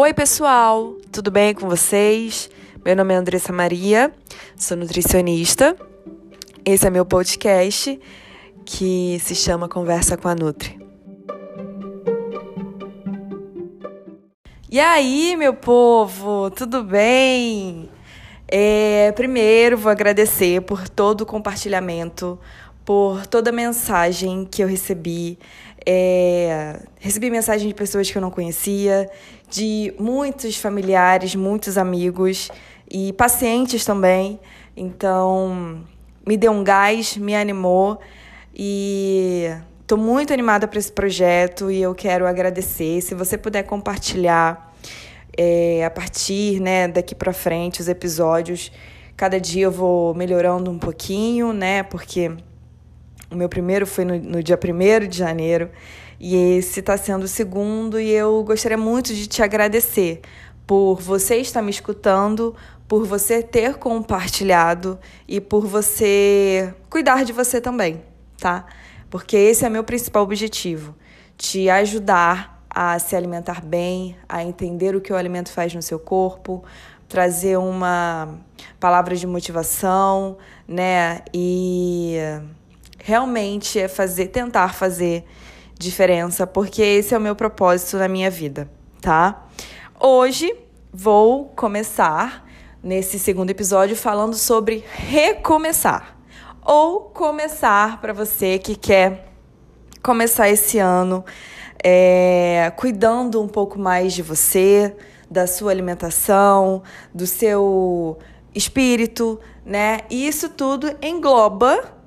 Oi, pessoal, tudo bem com vocês? Meu nome é Andressa Maria, sou nutricionista. Esse é meu podcast que se chama Conversa com a Nutri. E aí, meu povo, tudo bem? É, primeiro, vou agradecer por todo o compartilhamento, por toda a mensagem que eu recebi. É, recebi mensagem de pessoas que eu não conhecia, de muitos familiares, muitos amigos e pacientes também. Então, me deu um gás, me animou e estou muito animada para esse projeto e eu quero agradecer. Se você puder compartilhar é, a partir né, daqui para frente os episódios, cada dia eu vou melhorando um pouquinho, né? Porque o meu primeiro foi no, no dia 1 de janeiro e esse está sendo o segundo, e eu gostaria muito de te agradecer por você estar me escutando, por você ter compartilhado e por você cuidar de você também, tá? Porque esse é meu principal objetivo: te ajudar a se alimentar bem, a entender o que o alimento faz no seu corpo, trazer uma palavra de motivação, né? E realmente é fazer, tentar fazer diferença, porque esse é o meu propósito na minha vida, tá? Hoje vou começar nesse segundo episódio falando sobre recomeçar ou começar para você que quer começar esse ano é, cuidando um pouco mais de você, da sua alimentação, do seu espírito, né? E isso tudo engloba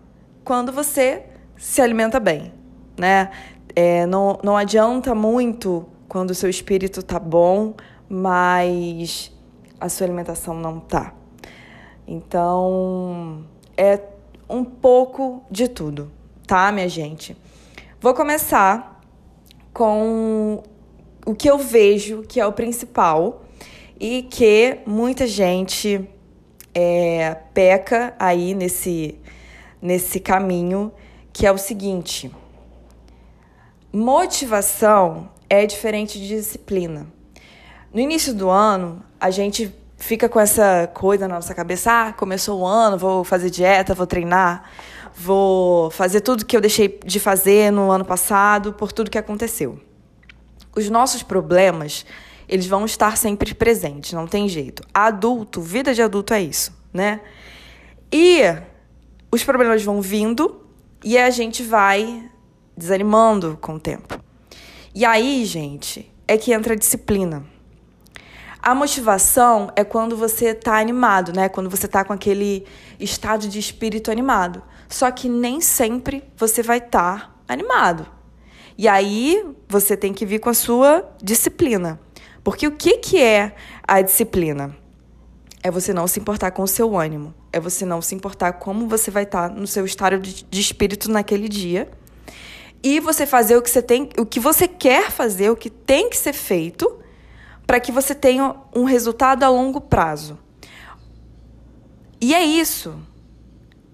quando você se alimenta bem, né? É, não, não adianta muito quando o seu espírito tá bom, mas a sua alimentação não tá. Então, é um pouco de tudo, tá, minha gente? Vou começar com o que eu vejo que é o principal e que muita gente é, peca aí nesse nesse caminho, que é o seguinte: motivação é diferente de disciplina. No início do ano, a gente fica com essa coisa na nossa cabeça: ah, começou o ano, vou fazer dieta, vou treinar, vou fazer tudo que eu deixei de fazer no ano passado por tudo que aconteceu. Os nossos problemas, eles vão estar sempre presentes, não tem jeito. Adulto, vida de adulto é isso, né? E os problemas vão vindo e a gente vai desanimando com o tempo. E aí, gente, é que entra a disciplina. A motivação é quando você tá animado, né? Quando você tá com aquele estado de espírito animado. Só que nem sempre você vai estar tá animado. E aí você tem que vir com a sua disciplina. Porque o que, que é a disciplina? é você não se importar com o seu ânimo, é você não se importar como você vai estar no seu estado de, de espírito naquele dia. E você fazer o que você tem, o que você quer fazer, o que tem que ser feito, para que você tenha um resultado a longo prazo. E é isso.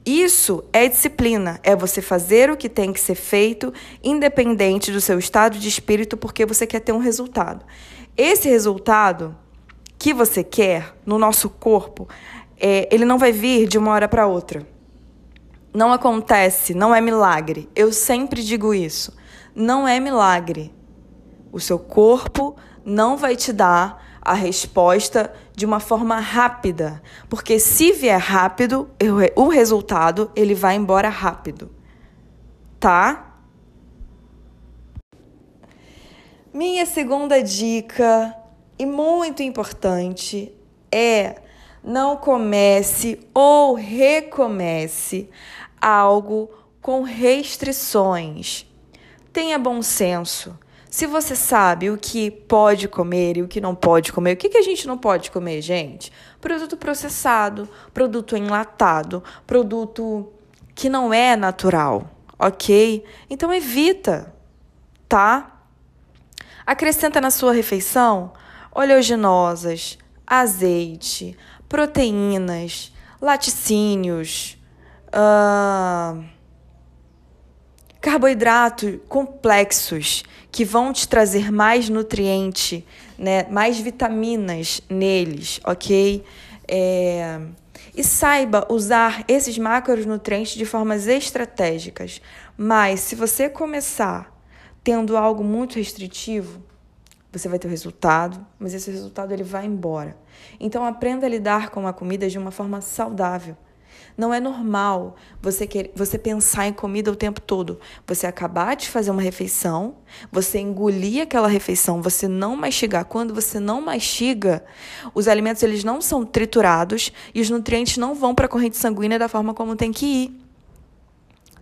Isso é disciplina, é você fazer o que tem que ser feito, independente do seu estado de espírito, porque você quer ter um resultado. Esse resultado que você quer no nosso corpo, é, ele não vai vir de uma hora para outra. Não acontece, não é milagre. Eu sempre digo isso. Não é milagre. O seu corpo não vai te dar a resposta de uma forma rápida, porque se vier rápido, o resultado ele vai embora rápido. Tá? Minha segunda dica e muito importante é não comece ou recomece algo com restrições. Tenha bom senso. Se você sabe o que pode comer e o que não pode comer, o que, que a gente não pode comer, gente? Produto processado, produto enlatado, produto que não é natural, ok? Então evita, tá? Acrescenta na sua refeição oleaginosas, azeite, proteínas, laticínios, uh, carboidratos complexos que vão te trazer mais nutriente, né, mais vitaminas neles, ok? É... E saiba usar esses macronutrientes de formas estratégicas. Mas se você começar tendo algo muito restritivo, você vai ter o resultado, mas esse resultado ele vai embora. Então aprenda a lidar com a comida de uma forma saudável. Não é normal você querer, você pensar em comida o tempo todo. Você acabar de fazer uma refeição, você engolir aquela refeição, você não mastigar. Quando você não mastiga, os alimentos eles não são triturados e os nutrientes não vão para a corrente sanguínea da forma como tem que ir.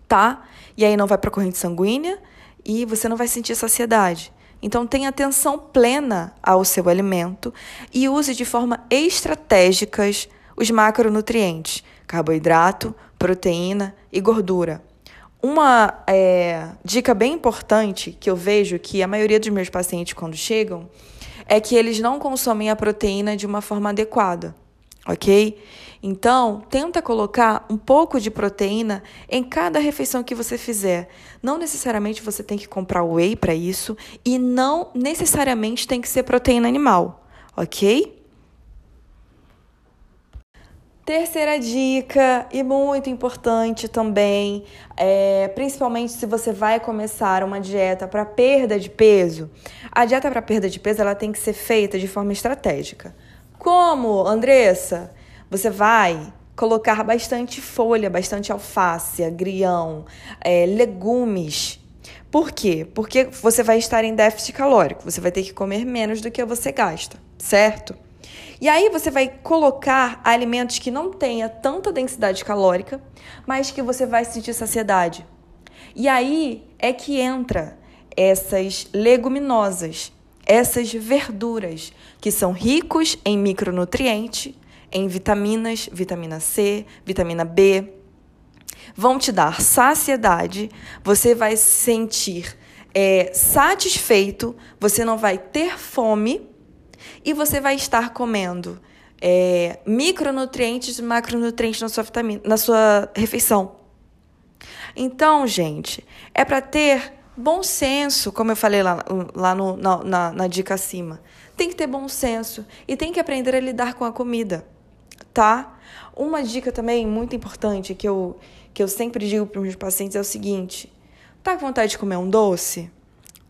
Tá? E aí não vai para a corrente sanguínea e você não vai sentir saciedade. Então tenha atenção plena ao seu alimento e use de forma estratégicas os macronutrientes carboidrato, proteína e gordura. Uma é, dica bem importante que eu vejo que a maioria dos meus pacientes, quando chegam, é que eles não consomem a proteína de uma forma adequada, ok? Então, tenta colocar um pouco de proteína em cada refeição que você fizer. Não necessariamente você tem que comprar whey para isso e não necessariamente tem que ser proteína animal, ok? Terceira dica, e muito importante também, é, principalmente se você vai começar uma dieta para perda de peso, a dieta para perda de peso ela tem que ser feita de forma estratégica. Como, Andressa? Você vai colocar bastante folha, bastante alface, agrião, é, legumes. Por quê? Porque você vai estar em déficit calórico, você vai ter que comer menos do que você gasta, certo? E aí você vai colocar alimentos que não tenha tanta densidade calórica, mas que você vai sentir saciedade. E aí é que entra essas leguminosas, essas verduras que são ricos em micronutrientes, em vitaminas, vitamina C, vitamina B, vão te dar saciedade, você vai se sentir é, satisfeito, você não vai ter fome e você vai estar comendo é, micronutrientes e macronutrientes na sua, vitamina, na sua refeição. Então, gente, é para ter bom senso, como eu falei lá, lá no, na, na, na dica acima. Tem que ter bom senso e tem que aprender a lidar com a comida, tá? Uma dica também muito importante que eu, que eu sempre digo para os meus pacientes é o seguinte: tá com vontade de comer um doce?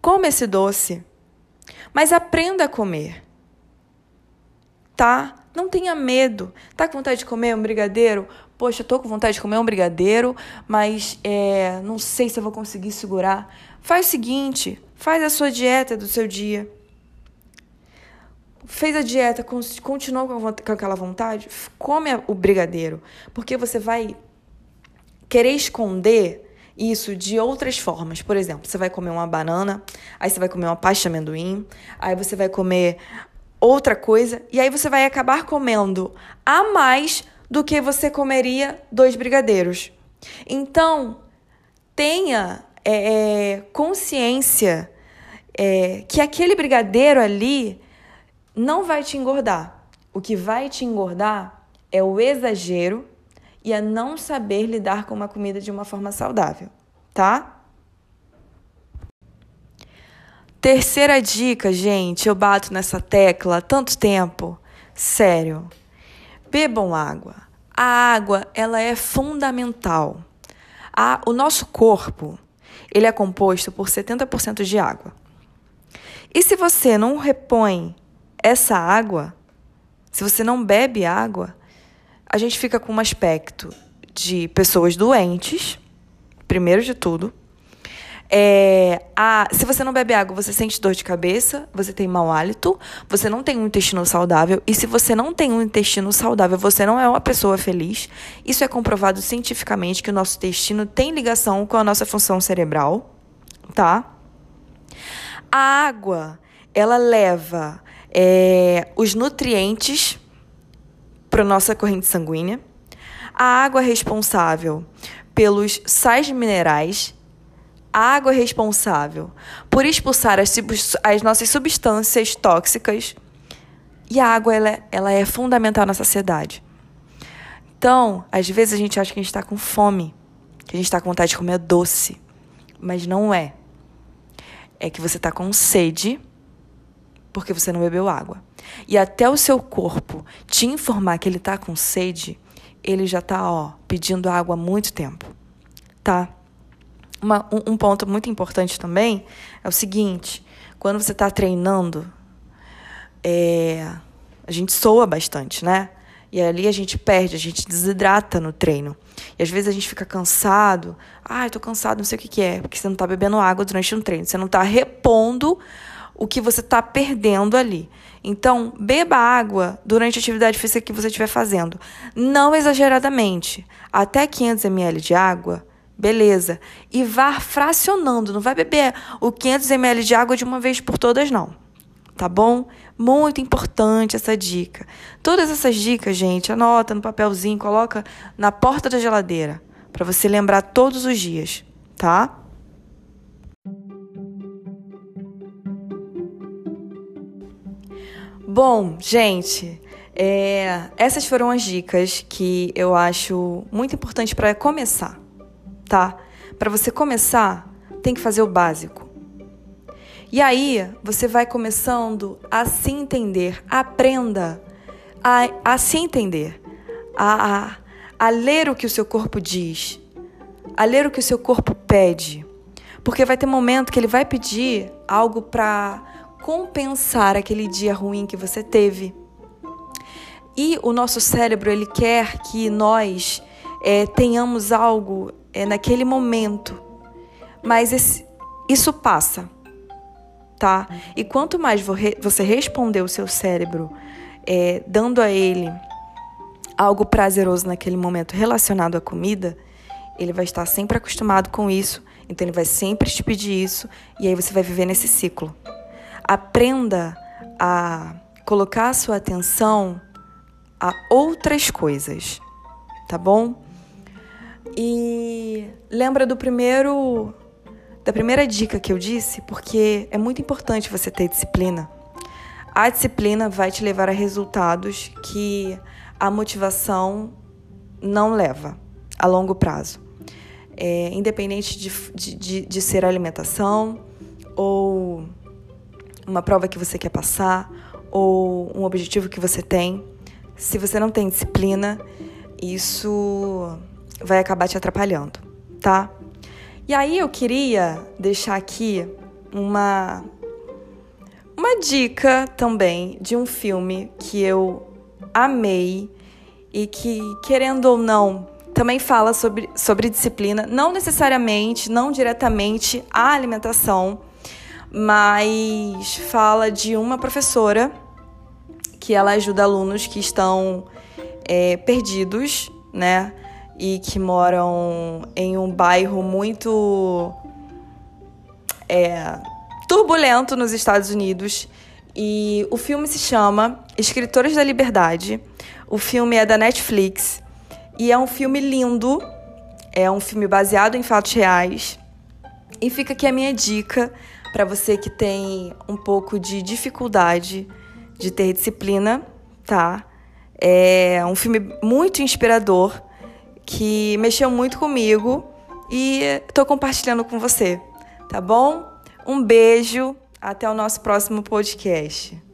Come esse doce, mas aprenda a comer tá? Não tenha medo. Tá com vontade de comer um brigadeiro? Poxa, tô com vontade de comer um brigadeiro, mas é, não sei se eu vou conseguir segurar. Faz o seguinte: faz a sua dieta do seu dia. Fez a dieta, continuou com, aquela vontade? Come o brigadeiro. Porque você vai querer esconder isso de outras formas. Por exemplo, você vai comer uma banana, aí você vai comer uma pasta de amendoim, aí você vai comer outra coisa, e aí você vai acabar comendo a mais do que você comeria dois brigadeiros. Então, tenha é, é, consciência é, que aquele brigadeiro ali não vai te engordar. O que vai te engordar é o exagero e a não saber lidar com uma comida de uma forma saudável, tá? Terceira dica, gente, eu bato nessa tecla há tanto tempo. Sério. Bebam água. A água, ela é fundamental. A, o nosso corpo, ele é composto por 70% de água. E se você não repõe essa água, se você não bebe água, a gente fica com um aspecto de pessoas doentes, primeiro de tudo, é, a, se você não bebe água, você sente dor de cabeça, você tem mau hálito, você não tem um intestino saudável. E se você não tem um intestino saudável, você não é uma pessoa feliz. Isso é comprovado cientificamente que o nosso intestino tem ligação com a nossa função cerebral, tá? A água, ela leva é, os nutrientes para nossa corrente sanguínea. A água é responsável pelos sais minerais a água é responsável por expulsar as, as nossas substâncias tóxicas e a água ela, é, ela é fundamental na sociedade. Então, às vezes a gente acha que a gente está com fome, que a gente está com vontade de comer doce. Mas não é. É que você está com sede porque você não bebeu água. E até o seu corpo te informar que ele está com sede, ele já está ó, pedindo água há muito tempo. Tá? Uma, um, ponto muito importante também é o seguinte: quando você está treinando, é, a gente soa bastante, né? E ali a gente perde, a gente desidrata no treino. E às vezes a gente fica cansado. Ah, tô cansado, não sei o que, que é. Porque você não tá bebendo água durante um treino. Você não tá repondo o que você tá perdendo ali. Então, beba água durante a atividade física que você estiver fazendo. Não exageradamente. Até 500 ml de água, beleza. E vá fracionando. Não vai beber o 500 ml de água de uma vez por todas, não tá bom? Muito importante essa dica. Todas essas dicas, gente, anota no papelzinho, coloca na porta da geladeira para você lembrar todos os dias, tá? Bom, gente, é, essas foram as dicas que eu acho muito importante para começar, tá? Para você começar, tem que fazer o básico. E aí você vai começando a se entender, aprenda a, a se entender, a, a, a ler o que o seu corpo diz, a ler o que o seu corpo pede. Porque vai ter momento que ele vai pedir algo para compensar aquele dia ruim que você teve. E o nosso cérebro, ele quer que nós é, tenhamos algo é, naquele momento. Mas esse, isso passa tá? E quanto mais você responder o seu cérebro, é, dando a ele algo prazeroso naquele momento relacionado à comida, ele vai estar sempre acostumado com isso, então ele vai sempre te pedir isso, e aí você vai viver nesse ciclo. Aprenda a colocar a sua atenção a outras coisas, tá bom? E lembra do primeiro da primeira dica que eu disse, porque é muito importante você ter disciplina. A disciplina vai te levar a resultados que a motivação não leva a longo prazo. É, independente de, de, de, de ser alimentação ou uma prova que você quer passar ou um objetivo que você tem, se você não tem disciplina, isso vai acabar te atrapalhando, tá? E aí eu queria deixar aqui uma uma dica também de um filme que eu amei e que, querendo ou não, também fala sobre, sobre disciplina, não necessariamente, não diretamente a alimentação, mas fala de uma professora que ela ajuda alunos que estão é, perdidos, né? E que moram em um bairro muito é, turbulento nos Estados Unidos. E o filme se chama Escritores da Liberdade. O filme é da Netflix e é um filme lindo. É um filme baseado em fatos reais. E fica aqui a minha dica para você que tem um pouco de dificuldade de ter disciplina, tá? É um filme muito inspirador que mexeu muito comigo e estou compartilhando com você, tá bom? Um beijo, até o nosso próximo podcast.